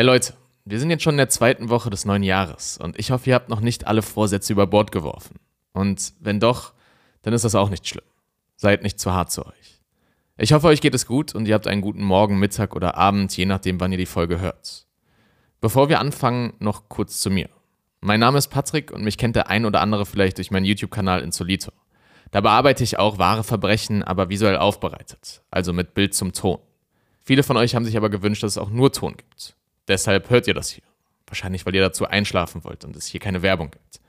Hey Leute, wir sind jetzt schon in der zweiten Woche des neuen Jahres und ich hoffe, ihr habt noch nicht alle Vorsätze über Bord geworfen. Und wenn doch, dann ist das auch nicht schlimm. Seid nicht zu hart zu euch. Ich hoffe, euch geht es gut und ihr habt einen guten Morgen, Mittag oder Abend, je nachdem, wann ihr die Folge hört. Bevor wir anfangen, noch kurz zu mir. Mein Name ist Patrick und mich kennt der ein oder andere vielleicht durch meinen YouTube-Kanal Insolito. Da bearbeite ich auch wahre Verbrechen, aber visuell aufbereitet, also mit Bild zum Ton. Viele von euch haben sich aber gewünscht, dass es auch nur Ton gibt. Deshalb hört ihr das hier. Wahrscheinlich, weil ihr dazu einschlafen wollt und es hier keine Werbung gibt.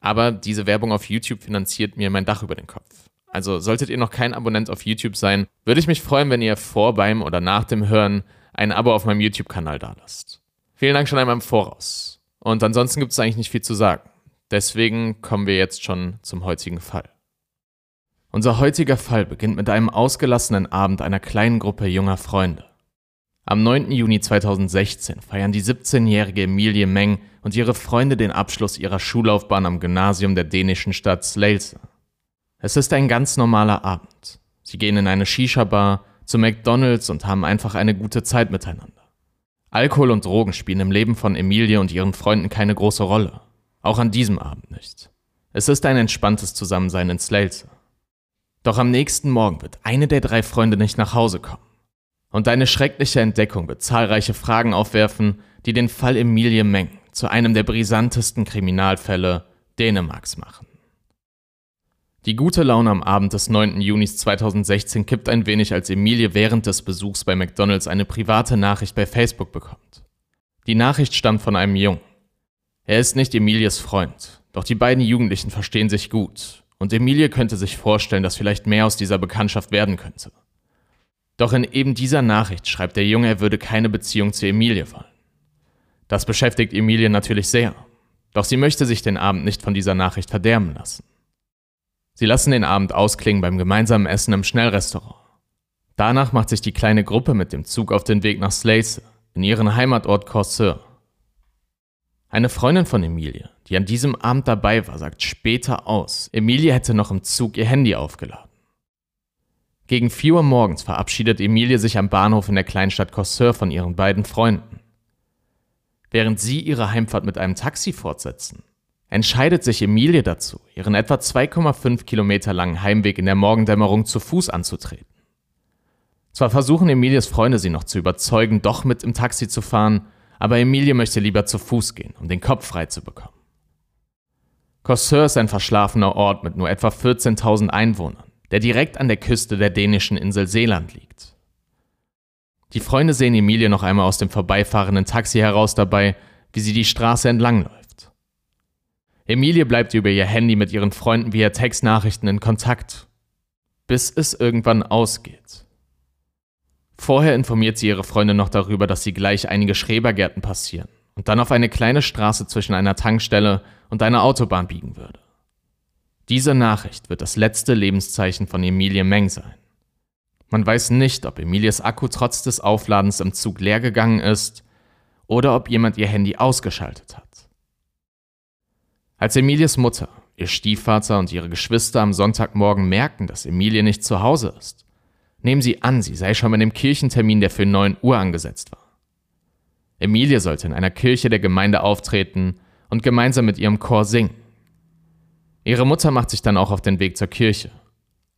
Aber diese Werbung auf YouTube finanziert mir mein Dach über den Kopf. Also solltet ihr noch kein Abonnent auf YouTube sein, würde ich mich freuen, wenn ihr vor, beim oder nach dem Hören ein Abo auf meinem YouTube-Kanal da lasst. Vielen Dank schon einmal im Voraus. Und ansonsten gibt es eigentlich nicht viel zu sagen. Deswegen kommen wir jetzt schon zum heutigen Fall. Unser heutiger Fall beginnt mit einem ausgelassenen Abend einer kleinen Gruppe junger Freunde. Am 9. Juni 2016 feiern die 17-jährige Emilie Meng und ihre Freunde den Abschluss ihrer Schullaufbahn am Gymnasium der dänischen Stadt Slagelse. Es ist ein ganz normaler Abend. Sie gehen in eine Shisha-Bar, zu McDonalds und haben einfach eine gute Zeit miteinander. Alkohol und Drogen spielen im Leben von Emilie und ihren Freunden keine große Rolle. Auch an diesem Abend nicht. Es ist ein entspanntes Zusammensein in Slelse. Doch am nächsten Morgen wird eine der drei Freunde nicht nach Hause kommen. Und eine schreckliche Entdeckung wird zahlreiche Fragen aufwerfen, die den Fall Emilie Meng zu einem der brisantesten Kriminalfälle Dänemarks machen. Die gute Laune am Abend des 9. Junis 2016 kippt ein wenig, als Emilie während des Besuchs bei McDonalds eine private Nachricht bei Facebook bekommt. Die Nachricht stammt von einem Jungen. Er ist nicht Emilies Freund, doch die beiden Jugendlichen verstehen sich gut und Emilie könnte sich vorstellen, dass vielleicht mehr aus dieser Bekanntschaft werden könnte. Doch in eben dieser Nachricht schreibt der Junge, er würde keine Beziehung zu Emilie wollen. Das beschäftigt Emilie natürlich sehr, doch sie möchte sich den Abend nicht von dieser Nachricht verderben lassen. Sie lassen den Abend ausklingen beim gemeinsamen Essen im Schnellrestaurant. Danach macht sich die kleine Gruppe mit dem Zug auf den Weg nach Slace, in ihren Heimatort Corsair. Eine Freundin von Emilie, die an diesem Abend dabei war, sagt später aus, Emilie hätte noch im Zug ihr Handy aufgeladen. Gegen 4 Uhr morgens verabschiedet Emilie sich am Bahnhof in der Kleinstadt Corsair von ihren beiden Freunden. Während sie ihre Heimfahrt mit einem Taxi fortsetzen, entscheidet sich Emilie dazu, ihren etwa 2,5 Kilometer langen Heimweg in der Morgendämmerung zu Fuß anzutreten. Zwar versuchen Emilies Freunde sie noch zu überzeugen, doch mit im Taxi zu fahren, aber Emilie möchte lieber zu Fuß gehen, um den Kopf frei zu bekommen. Corsair ist ein verschlafener Ort mit nur etwa 14.000 Einwohnern, der direkt an der Küste der dänischen Insel Seeland liegt. Die Freunde sehen Emilie noch einmal aus dem vorbeifahrenden Taxi heraus dabei, wie sie die Straße entlangläuft. Emilie bleibt über ihr Handy mit ihren Freunden via Textnachrichten in Kontakt, bis es irgendwann ausgeht. Vorher informiert sie ihre Freunde noch darüber, dass sie gleich einige Schrebergärten passieren und dann auf eine kleine Straße zwischen einer Tankstelle und einer Autobahn biegen würde. Diese Nachricht wird das letzte Lebenszeichen von Emilie Meng sein. Man weiß nicht, ob Emilies Akku trotz des Aufladens im Zug leer gegangen ist oder ob jemand ihr Handy ausgeschaltet hat. Als Emilies Mutter, ihr Stiefvater und ihre Geschwister am Sonntagmorgen merken, dass Emilie nicht zu Hause ist, nehmen sie an, sie sei schon bei dem Kirchentermin, der für 9 Uhr angesetzt war. Emilie sollte in einer Kirche der Gemeinde auftreten und gemeinsam mit ihrem Chor singen. Ihre Mutter macht sich dann auch auf den Weg zur Kirche.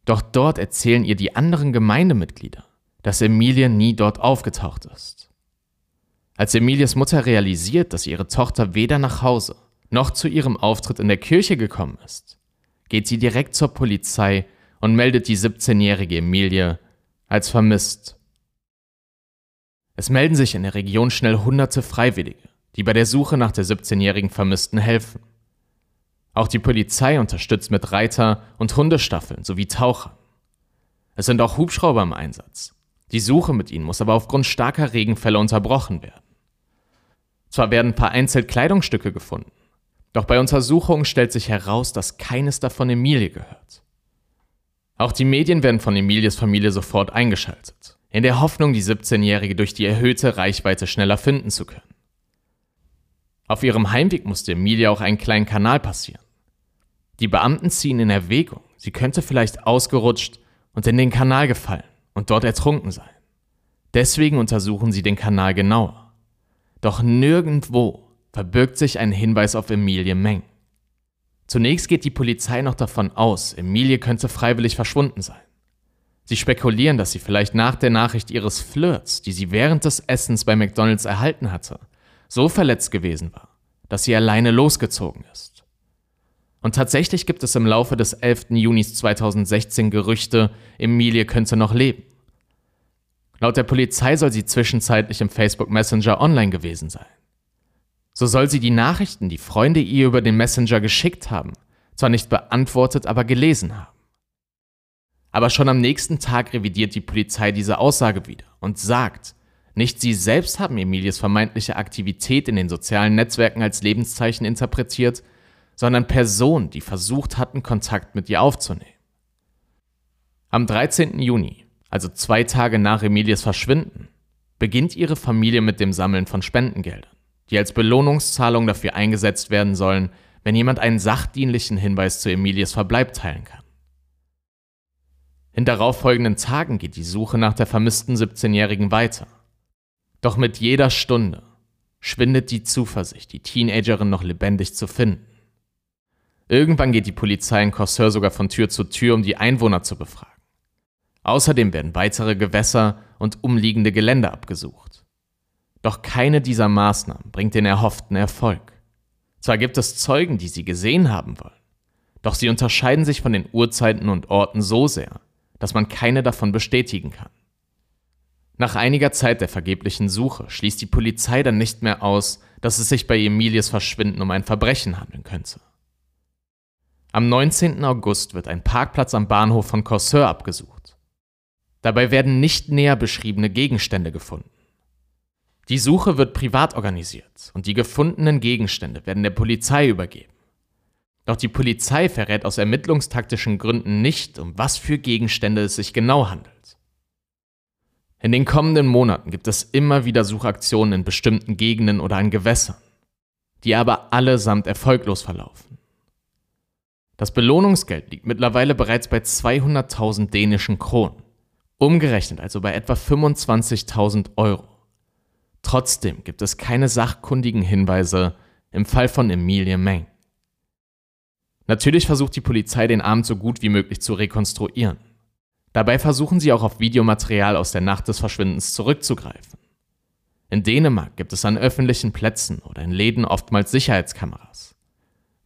Doch dort erzählen ihr die anderen Gemeindemitglieder, dass Emilie nie dort aufgetaucht ist. Als Emilies Mutter realisiert, dass ihre Tochter weder nach Hause noch zu ihrem Auftritt in der Kirche gekommen ist, geht sie direkt zur Polizei und meldet die 17-jährige Emilie als vermisst. Es melden sich in der Region schnell hunderte Freiwillige, die bei der Suche nach der 17-jährigen Vermissten helfen. Auch die Polizei unterstützt mit Reiter- und Hundestaffeln sowie Tauchern. Es sind auch Hubschrauber im Einsatz. Die Suche mit ihnen muss aber aufgrund starker Regenfälle unterbrochen werden. Zwar werden vereinzelt Kleidungsstücke gefunden, doch bei Untersuchungen stellt sich heraus, dass keines davon Emilie gehört. Auch die Medien werden von Emilies Familie sofort eingeschaltet, in der Hoffnung, die 17-Jährige durch die erhöhte Reichweite schneller finden zu können. Auf ihrem Heimweg musste Emilie auch einen kleinen Kanal passieren. Die Beamten ziehen in Erwägung, sie könnte vielleicht ausgerutscht und in den Kanal gefallen und dort ertrunken sein. Deswegen untersuchen sie den Kanal genauer. Doch nirgendwo verbirgt sich ein Hinweis auf Emilie Meng. Zunächst geht die Polizei noch davon aus, Emilie könnte freiwillig verschwunden sein. Sie spekulieren, dass sie vielleicht nach der Nachricht ihres Flirts, die sie während des Essens bei McDonald's erhalten hatte, so verletzt gewesen war, dass sie alleine losgezogen ist. Und tatsächlich gibt es im Laufe des 11. Junis 2016 Gerüchte, Emilie könnte noch leben. Laut der Polizei soll sie zwischenzeitlich im Facebook Messenger online gewesen sein. So soll sie die Nachrichten, die Freunde ihr über den Messenger geschickt haben, zwar nicht beantwortet, aber gelesen haben. Aber schon am nächsten Tag revidiert die Polizei diese Aussage wieder und sagt, nicht sie selbst haben Emilies vermeintliche Aktivität in den sozialen Netzwerken als Lebenszeichen interpretiert, sondern Personen, die versucht hatten, Kontakt mit ihr aufzunehmen. Am 13. Juni, also zwei Tage nach Emilies Verschwinden, beginnt ihre Familie mit dem Sammeln von Spendengeldern, die als Belohnungszahlung dafür eingesetzt werden sollen, wenn jemand einen sachdienlichen Hinweis zu Emilies Verbleib teilen kann. In darauffolgenden Tagen geht die Suche nach der vermissten 17-Jährigen weiter. Doch mit jeder Stunde schwindet die Zuversicht, die Teenagerin noch lebendig zu finden. Irgendwann geht die Polizei in Corsair sogar von Tür zu Tür, um die Einwohner zu befragen. Außerdem werden weitere Gewässer und umliegende Gelände abgesucht. Doch keine dieser Maßnahmen bringt den erhofften Erfolg. Zwar gibt es Zeugen, die sie gesehen haben wollen, doch sie unterscheiden sich von den Uhrzeiten und Orten so sehr, dass man keine davon bestätigen kann. Nach einiger Zeit der vergeblichen Suche schließt die Polizei dann nicht mehr aus, dass es sich bei Emilies Verschwinden um ein Verbrechen handeln könnte. Am 19. August wird ein Parkplatz am Bahnhof von Corsair abgesucht. Dabei werden nicht näher beschriebene Gegenstände gefunden. Die Suche wird privat organisiert und die gefundenen Gegenstände werden der Polizei übergeben. Doch die Polizei verrät aus ermittlungstaktischen Gründen nicht, um was für Gegenstände es sich genau handelt. In den kommenden Monaten gibt es immer wieder Suchaktionen in bestimmten Gegenden oder an Gewässern, die aber allesamt erfolglos verlaufen. Das Belohnungsgeld liegt mittlerweile bereits bei 200.000 dänischen Kronen, umgerechnet also bei etwa 25.000 Euro. Trotzdem gibt es keine sachkundigen Hinweise im Fall von Emilie Meng. Natürlich versucht die Polizei den Abend so gut wie möglich zu rekonstruieren. Dabei versuchen sie auch auf Videomaterial aus der Nacht des Verschwindens zurückzugreifen. In Dänemark gibt es an öffentlichen Plätzen oder in Läden oftmals Sicherheitskameras.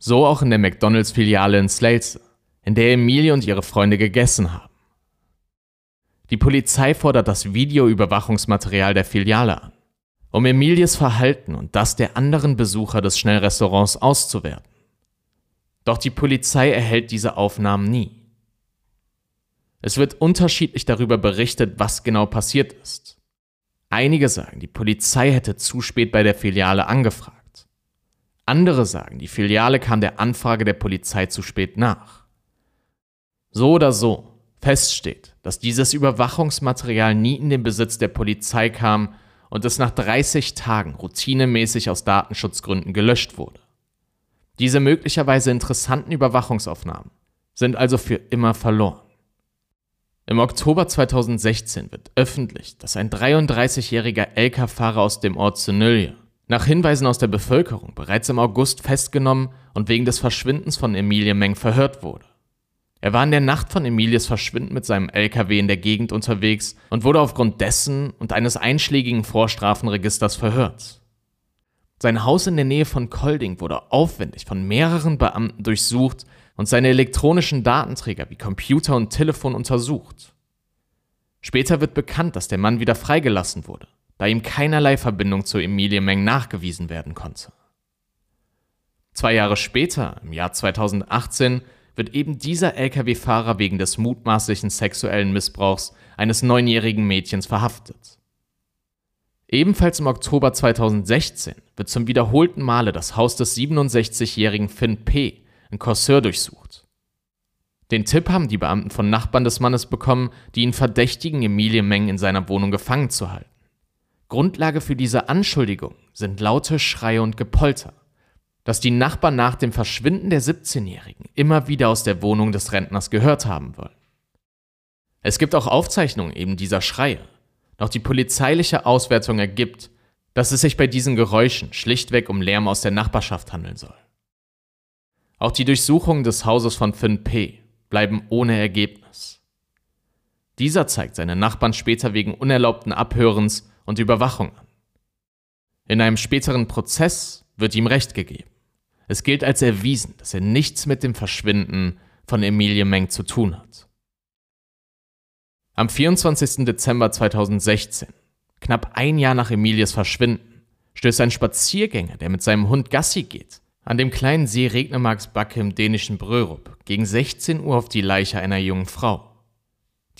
So auch in der McDonalds-Filiale in Slelse, in der Emilie und ihre Freunde gegessen haben. Die Polizei fordert das Videoüberwachungsmaterial der Filiale an, um Emilies Verhalten und das der anderen Besucher des Schnellrestaurants auszuwerten. Doch die Polizei erhält diese Aufnahmen nie. Es wird unterschiedlich darüber berichtet, was genau passiert ist. Einige sagen, die Polizei hätte zu spät bei der Filiale angefragt. Andere sagen, die Filiale kam der Anfrage der Polizei zu spät nach. So oder so, fest steht, dass dieses Überwachungsmaterial nie in den Besitz der Polizei kam und es nach 30 Tagen routinemäßig aus Datenschutzgründen gelöscht wurde. Diese möglicherweise interessanten Überwachungsaufnahmen sind also für immer verloren. Im Oktober 2016 wird öffentlich, dass ein 33-jähriger LK-Fahrer aus dem Ort Synylje nach Hinweisen aus der Bevölkerung bereits im August festgenommen und wegen des Verschwindens von Emilie Meng verhört wurde. Er war in der Nacht von Emilies Verschwinden mit seinem LKW in der Gegend unterwegs und wurde aufgrund dessen und eines einschlägigen Vorstrafenregisters verhört. Sein Haus in der Nähe von Kolding wurde aufwendig von mehreren Beamten durchsucht und seine elektronischen Datenträger wie Computer und Telefon untersucht. Später wird bekannt, dass der Mann wieder freigelassen wurde, da ihm keinerlei Verbindung zu Emilie Meng nachgewiesen werden konnte. Zwei Jahre später, im Jahr 2018, wird eben dieser Lkw-Fahrer wegen des mutmaßlichen sexuellen Missbrauchs eines neunjährigen Mädchens verhaftet. Ebenfalls im Oktober 2016 wird zum wiederholten Male das Haus des 67-jährigen Finn P ein Corsair durchsucht. Den Tipp haben die Beamten von Nachbarn des Mannes bekommen, die ihn verdächtigen, Emilie Meng in seiner Wohnung gefangen zu halten. Grundlage für diese Anschuldigung sind laute Schreie und Gepolter, dass die Nachbarn nach dem Verschwinden der 17-Jährigen immer wieder aus der Wohnung des Rentners gehört haben wollen. Es gibt auch Aufzeichnungen eben dieser Schreie, doch die polizeiliche Auswertung ergibt, dass es sich bei diesen Geräuschen schlichtweg um Lärm aus der Nachbarschaft handeln soll. Auch die Durchsuchungen des Hauses von Finn P. bleiben ohne Ergebnis. Dieser zeigt seine Nachbarn später wegen unerlaubten Abhörens und Überwachung an. In einem späteren Prozess wird ihm Recht gegeben. Es gilt als erwiesen, dass er nichts mit dem Verschwinden von Emilie Meng zu tun hat. Am 24. Dezember 2016, knapp ein Jahr nach Emilies Verschwinden, stößt ein Spaziergänger, der mit seinem Hund Gassi geht, an dem kleinen See Regnemarksbacke im dänischen Brörup gegen 16 Uhr auf die Leiche einer jungen Frau.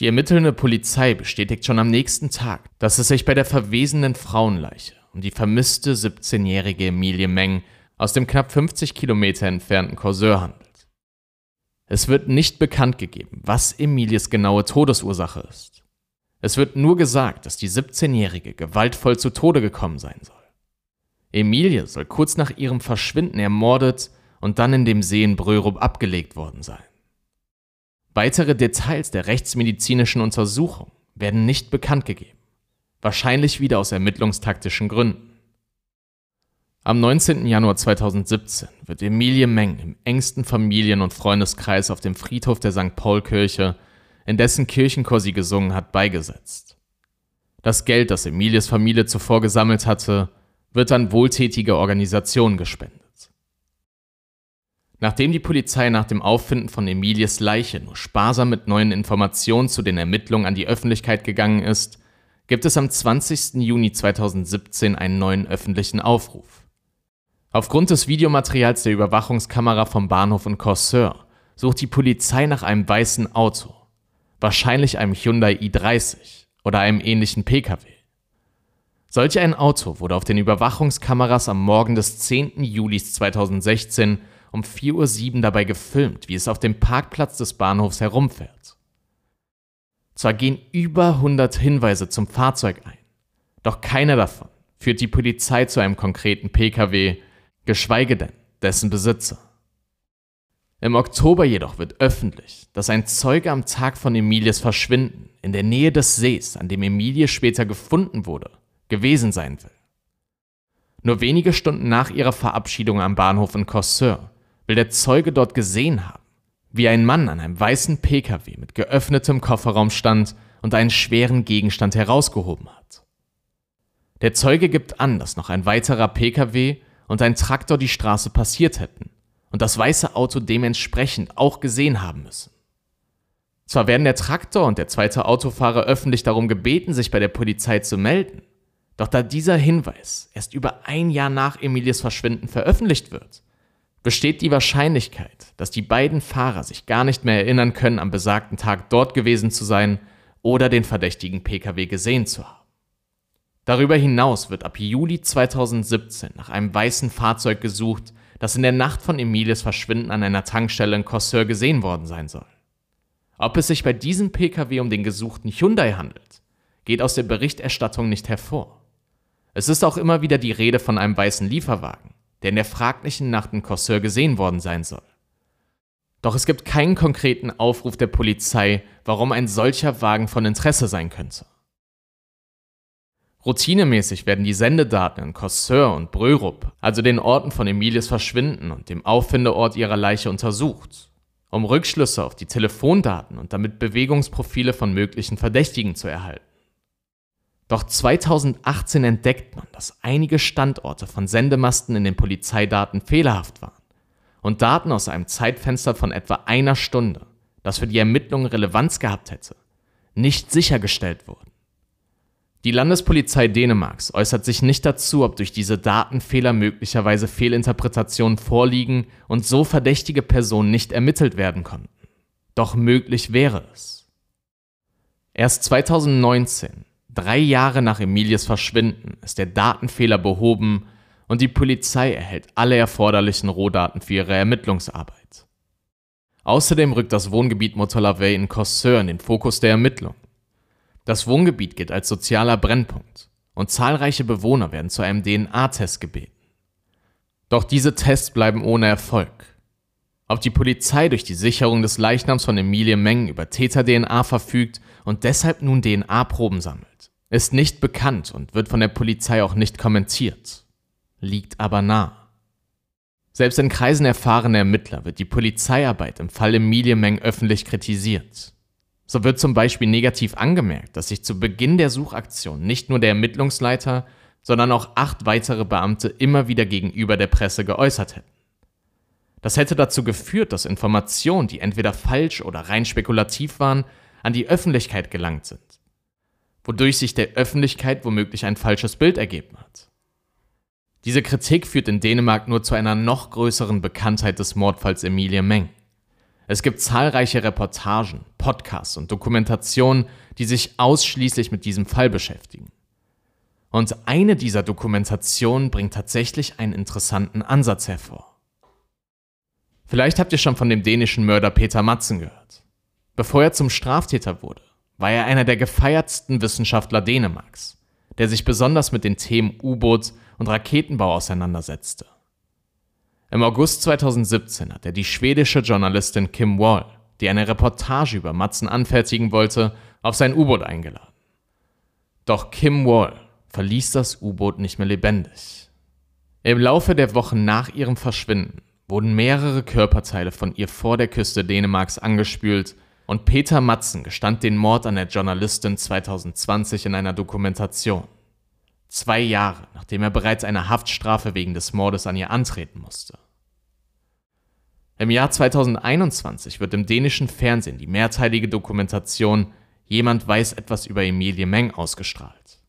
Die ermittelnde Polizei bestätigt schon am nächsten Tag, dass es sich bei der verwesenden Frauenleiche um die vermisste 17-jährige Emilie Meng aus dem knapp 50 Kilometer entfernten Corseur handelt. Es wird nicht bekannt gegeben, was Emilies genaue Todesursache ist. Es wird nur gesagt, dass die 17-Jährige gewaltvoll zu Tode gekommen sein soll. Emilie soll kurz nach ihrem Verschwinden ermordet und dann in dem See in Brörup abgelegt worden sein. Weitere Details der rechtsmedizinischen Untersuchung werden nicht bekannt gegeben, wahrscheinlich wieder aus ermittlungstaktischen Gründen. Am 19. Januar 2017 wird Emilie Meng im engsten Familien- und Freundeskreis auf dem Friedhof der St. Paul-Kirche, in dessen Kirchenchor sie gesungen hat, beigesetzt. Das Geld, das Emilies Familie zuvor gesammelt hatte, wird an wohltätige Organisationen gespendet. Nachdem die Polizei nach dem Auffinden von Emilies Leiche nur sparsam mit neuen Informationen zu den Ermittlungen an die Öffentlichkeit gegangen ist, gibt es am 20. Juni 2017 einen neuen öffentlichen Aufruf. Aufgrund des Videomaterials der Überwachungskamera vom Bahnhof in Corsair sucht die Polizei nach einem weißen Auto, wahrscheinlich einem Hyundai i30 oder einem ähnlichen Pkw. Solch ein Auto wurde auf den Überwachungskameras am Morgen des 10. Juli 2016 um 4.07 Uhr dabei gefilmt, wie es auf dem Parkplatz des Bahnhofs herumfährt. Zwar gehen über 100 Hinweise zum Fahrzeug ein, doch keiner davon führt die Polizei zu einem konkreten Pkw, geschweige denn dessen Besitzer. Im Oktober jedoch wird öffentlich, dass ein Zeuge am Tag von Emilies Verschwinden in der Nähe des Sees, an dem Emilie später gefunden wurde, gewesen sein will. Nur wenige Stunden nach ihrer Verabschiedung am Bahnhof in Corsair will der Zeuge dort gesehen haben, wie ein Mann an einem weißen Pkw mit geöffnetem Kofferraum stand und einen schweren Gegenstand herausgehoben hat. Der Zeuge gibt an, dass noch ein weiterer Pkw und ein Traktor die Straße passiert hätten und das weiße Auto dementsprechend auch gesehen haben müssen. Zwar werden der Traktor und der zweite Autofahrer öffentlich darum gebeten, sich bei der Polizei zu melden, doch da dieser Hinweis erst über ein Jahr nach Emilies Verschwinden veröffentlicht wird, besteht die Wahrscheinlichkeit, dass die beiden Fahrer sich gar nicht mehr erinnern können, am besagten Tag dort gewesen zu sein oder den verdächtigen Pkw gesehen zu haben. Darüber hinaus wird ab Juli 2017 nach einem weißen Fahrzeug gesucht, das in der Nacht von Emilies Verschwinden an einer Tankstelle in Cosseur gesehen worden sein soll. Ob es sich bei diesem Pkw um den gesuchten Hyundai handelt, geht aus der Berichterstattung nicht hervor. Es ist auch immer wieder die Rede von einem weißen Lieferwagen, der in der fraglichen Nacht in Corsair gesehen worden sein soll. Doch es gibt keinen konkreten Aufruf der Polizei, warum ein solcher Wagen von Interesse sein könnte. Routinemäßig werden die Sendedaten in Corsair und Brörup, also den Orten von Emilies Verschwinden und dem Auffindeort ihrer Leiche untersucht, um Rückschlüsse auf die Telefondaten und damit Bewegungsprofile von möglichen Verdächtigen zu erhalten. Doch 2018 entdeckt man, dass einige Standorte von Sendemasten in den Polizeidaten fehlerhaft waren und Daten aus einem Zeitfenster von etwa einer Stunde, das für die Ermittlungen Relevanz gehabt hätte, nicht sichergestellt wurden. Die Landespolizei Dänemarks äußert sich nicht dazu, ob durch diese Datenfehler möglicherweise Fehlinterpretationen vorliegen und so verdächtige Personen nicht ermittelt werden konnten. Doch möglich wäre es. Erst 2019 Drei Jahre nach Emilies Verschwinden ist der Datenfehler behoben und die Polizei erhält alle erforderlichen Rohdaten für ihre Ermittlungsarbeit. Außerdem rückt das Wohngebiet Motolavey in Cosseur in den Fokus der Ermittlung. Das Wohngebiet gilt als sozialer Brennpunkt und zahlreiche Bewohner werden zu einem DNA-Test gebeten. Doch diese Tests bleiben ohne Erfolg. Ob die Polizei durch die Sicherung des Leichnams von Emilie Meng über Täter-DNA verfügt und deshalb nun DNA-Proben sammelt, Ist nicht bekannt und wird von der Polizei auch nicht kommentiert, liegt aber nah. Selbst in Kreisen erfahrener Ermittler wird die Polizeiarbeit im Fall Emilie Meng öffentlich kritisiert. So wird zum Beispiel negativ angemerkt, dass sich zu Beginn der Suchaktion nicht nur der Ermittlungsleiter, sondern auch acht weitere Beamte immer wieder gegenüber der Presse geäußert hätten. Das hätte dazu geführt, dass Informationen, die entweder falsch oder rein spekulativ waren, an die Öffentlichkeit gelangt sind, wodurch sich der Öffentlichkeit womöglich ein falsches Bild ergeben hat. Diese Kritik führt in Dänemark nur zu einer noch größeren Bekanntheit des Mordfalls Emilie Meng. Es gibt zahlreiche Reportagen, Podcasts und Dokumentationen, die sich ausschließlich mit diesem Fall beschäftigen. Und eine dieser Dokumentationen bringt tatsächlich einen interessanten Ansatz hervor. Vielleicht habt ihr schon von dem dänischen Mörder Peter Matzen gehört. Bevor er zum Straftäter wurde, war er einer der gefeiertsten Wissenschaftler Dänemarks, der sich besonders mit den Themen U-Boot und Raketenbau auseinandersetzte. Im August 2017 hat er die schwedische Journalistin Kim Wall, die eine Reportage über Matzen anfertigen wollte, auf sein U-Boot eingeladen. Doch Kim Wall verließ das U-Boot nicht mehr lebendig. Im Laufe der Wochen nach ihrem Verschwinden wurden mehrere Körperteile von ihr vor der Küste Dänemarks angespült und Peter Matzen gestand den Mord an der Journalistin 2020 in einer Dokumentation. Zwei Jahre, nachdem er bereits eine Haftstrafe wegen des Mordes an ihr antreten musste. Im Jahr 2021 wird im dänischen Fernsehen die mehrteilige Dokumentation Jemand weiß etwas über Emilie Meng ausgestrahlt.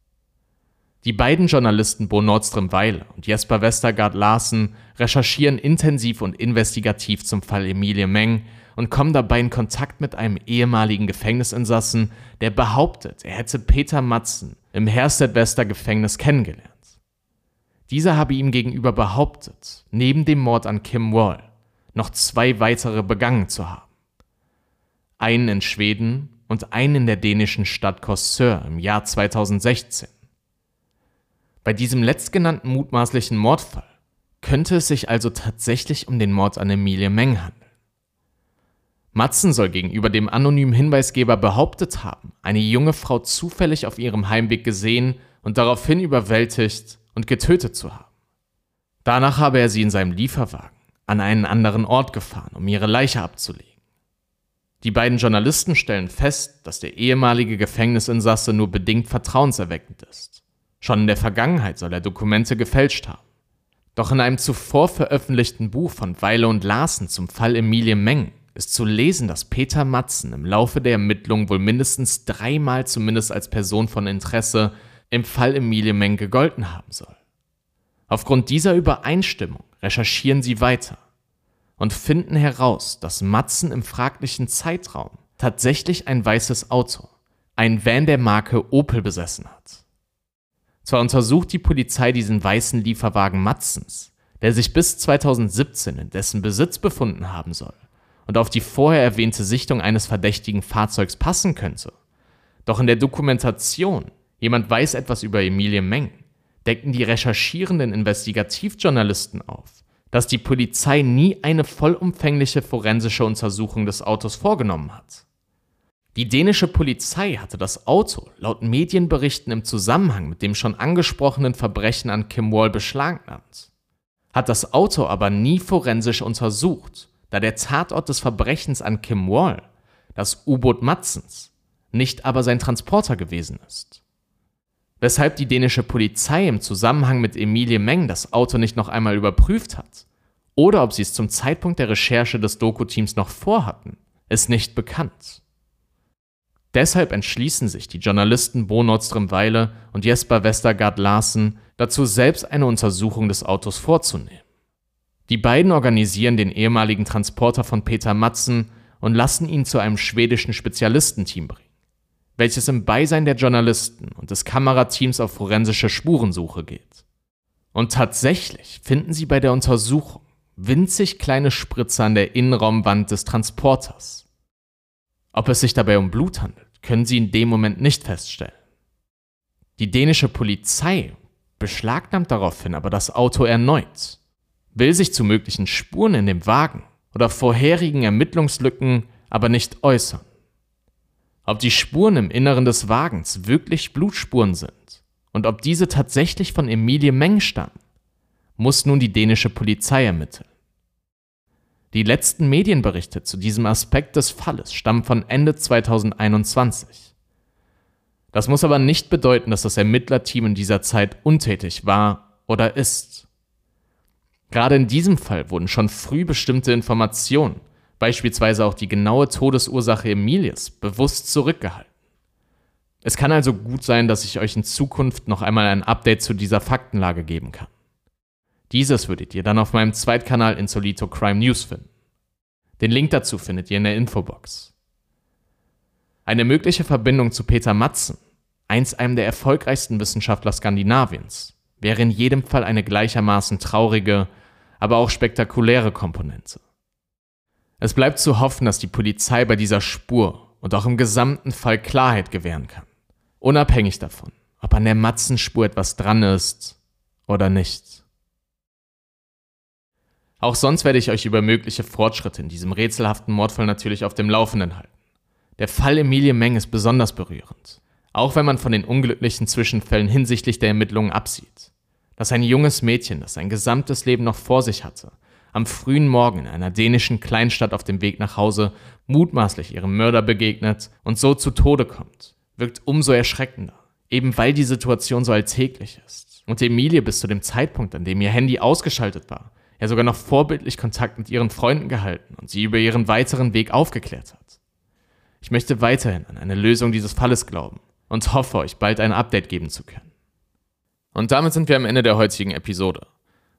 Die beiden Journalisten Bo Nordström Weile und Jesper Westergaard Larsen recherchieren intensiv und investigativ zum Fall Emilie Meng und kommen dabei in Kontakt mit einem ehemaligen Gefängnisinsassen, der behauptet, er hätte Peter Matzen im Herstedt-Wester Gefängnis kennengelernt. Dieser habe ihm gegenüber behauptet, neben dem Mord an Kim Wall noch zwei weitere begangen zu haben. Einen in Schweden und einen in der dänischen Stadt Korsør im Jahr 2016. Bei diesem letztgenannten mutmaßlichen Mordfall könnte es sich also tatsächlich um den Mord an Emilie Meng handeln. Matzen soll gegenüber dem anonymen Hinweisgeber behauptet haben, eine junge Frau zufällig auf ihrem Heimweg gesehen und daraufhin überwältigt und getötet zu haben. Danach habe er sie in seinem Lieferwagen an einen anderen Ort gefahren, um ihre Leiche abzulegen. Die beiden Journalisten stellen fest, dass der ehemalige Gefängnisinsasse nur bedingt vertrauenserweckend ist. Schon in der Vergangenheit soll er Dokumente gefälscht haben. Doch in einem zuvor veröffentlichten Buch von Weile und Larsen zum Fall Emilie Meng ist zu lesen, dass Peter Matzen im Laufe der Ermittlungen wohl mindestens dreimal zumindest als Person von Interesse im Fall Emilie Meng gegolten haben soll. Aufgrund dieser Übereinstimmung recherchieren sie weiter und finden heraus, dass Matzen im fraglichen Zeitraum tatsächlich ein weißes Auto, ein Van der Marke Opel besessen hat. Zwar untersucht die Polizei diesen weißen Lieferwagen Matzens, der sich bis 2017 in dessen Besitz befunden haben soll, und auf die vorher erwähnte Sichtung eines verdächtigen Fahrzeugs passen könnte. Doch in der Dokumentation Jemand weiß etwas über Emilie Meng, decken die recherchierenden Investigativjournalisten auf, dass die Polizei nie eine vollumfängliche forensische Untersuchung des Autos vorgenommen hat. Die dänische Polizei hatte das Auto laut Medienberichten im Zusammenhang mit dem schon angesprochenen Verbrechen an Kim Wall beschlagnahmt, hat das Auto aber nie forensisch untersucht da der Tatort des Verbrechens an Kim Wall, das U-Boot Matzens, nicht aber sein Transporter gewesen ist. Weshalb die dänische Polizei im Zusammenhang mit Emilie Meng das Auto nicht noch einmal überprüft hat, oder ob sie es zum Zeitpunkt der Recherche des Doku-Teams noch vorhatten, ist nicht bekannt. Deshalb entschließen sich die Journalisten Bo Nordström Weile und Jesper Westergaard Larsen dazu, selbst eine Untersuchung des Autos vorzunehmen. Die beiden organisieren den ehemaligen Transporter von Peter Matzen und lassen ihn zu einem schwedischen Spezialistenteam bringen, welches im Beisein der Journalisten und des Kamerateams auf forensische Spurensuche geht. Und tatsächlich finden sie bei der Untersuchung winzig kleine Spritzer an der Innenraumwand des Transporters. Ob es sich dabei um Blut handelt, können sie in dem Moment nicht feststellen. Die dänische Polizei beschlagnahmt daraufhin aber das Auto erneut will sich zu möglichen Spuren in dem Wagen oder vorherigen Ermittlungslücken aber nicht äußern. ob die Spuren im Inneren des Wagens wirklich Blutspuren sind und ob diese tatsächlich von Emilie Meng stammen, muss nun die dänische Polizei ermitteln. Die letzten Medienberichte zu diesem Aspekt des Falles stammen von Ende 2021. Das muss aber nicht bedeuten, dass das Ermittlerteam in dieser Zeit untätig war oder ist. Gerade in diesem Fall wurden schon früh bestimmte Informationen, beispielsweise auch die genaue Todesursache Emilies, bewusst zurückgehalten. Es kann also gut sein, dass ich euch in Zukunft noch einmal ein Update zu dieser Faktenlage geben kann. Dieses würdet ihr dann auf meinem Zweitkanal Insolito Crime News finden. Den Link dazu findet ihr in der Infobox. Eine mögliche Verbindung zu Peter Matzen, einst einem der erfolgreichsten Wissenschaftler Skandinaviens, wäre in jedem Fall eine gleichermaßen traurige, aber auch spektakuläre Komponente. Es bleibt zu hoffen, dass die Polizei bei dieser Spur und auch im gesamten Fall Klarheit gewähren kann, unabhängig davon, ob an der Matzenspur etwas dran ist oder nicht. Auch sonst werde ich euch über mögliche Fortschritte in diesem rätselhaften Mordfall natürlich auf dem Laufenden halten. Der Fall Emilie Meng ist besonders berührend, auch wenn man von den unglücklichen Zwischenfällen hinsichtlich der Ermittlungen absieht. Dass ein junges Mädchen, das sein gesamtes Leben noch vor sich hatte, am frühen Morgen in einer dänischen Kleinstadt auf dem Weg nach Hause mutmaßlich ihrem Mörder begegnet und so zu Tode kommt, wirkt umso erschreckender, eben weil die Situation so alltäglich ist und Emilie bis zu dem Zeitpunkt, an dem ihr Handy ausgeschaltet war, ja sogar noch vorbildlich Kontakt mit ihren Freunden gehalten und sie über ihren weiteren Weg aufgeklärt hat. Ich möchte weiterhin an eine Lösung dieses Falles glauben und hoffe, euch bald ein Update geben zu können. Und damit sind wir am Ende der heutigen Episode.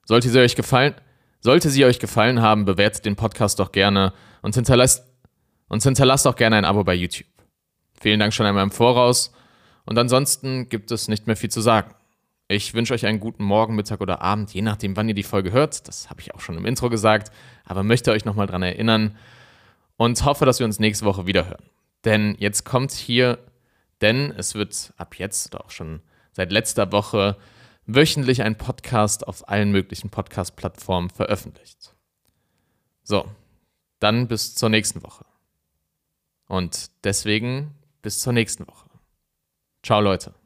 Sollte sie euch gefallen, sollte sie euch gefallen haben, bewertet den Podcast doch gerne und hinterlasst, und hinterlasst auch gerne ein Abo bei YouTube. Vielen Dank schon einmal im Voraus und ansonsten gibt es nicht mehr viel zu sagen. Ich wünsche euch einen guten Morgen, Mittag oder Abend, je nachdem, wann ihr die Folge hört. Das habe ich auch schon im Intro gesagt, aber möchte euch nochmal daran erinnern und hoffe, dass wir uns nächste Woche wieder hören. Denn jetzt kommt hier, denn es wird ab jetzt oder auch schon seit letzter Woche wöchentlich ein Podcast auf allen möglichen Podcast-Plattformen veröffentlicht. So, dann bis zur nächsten Woche. Und deswegen bis zur nächsten Woche. Ciao Leute.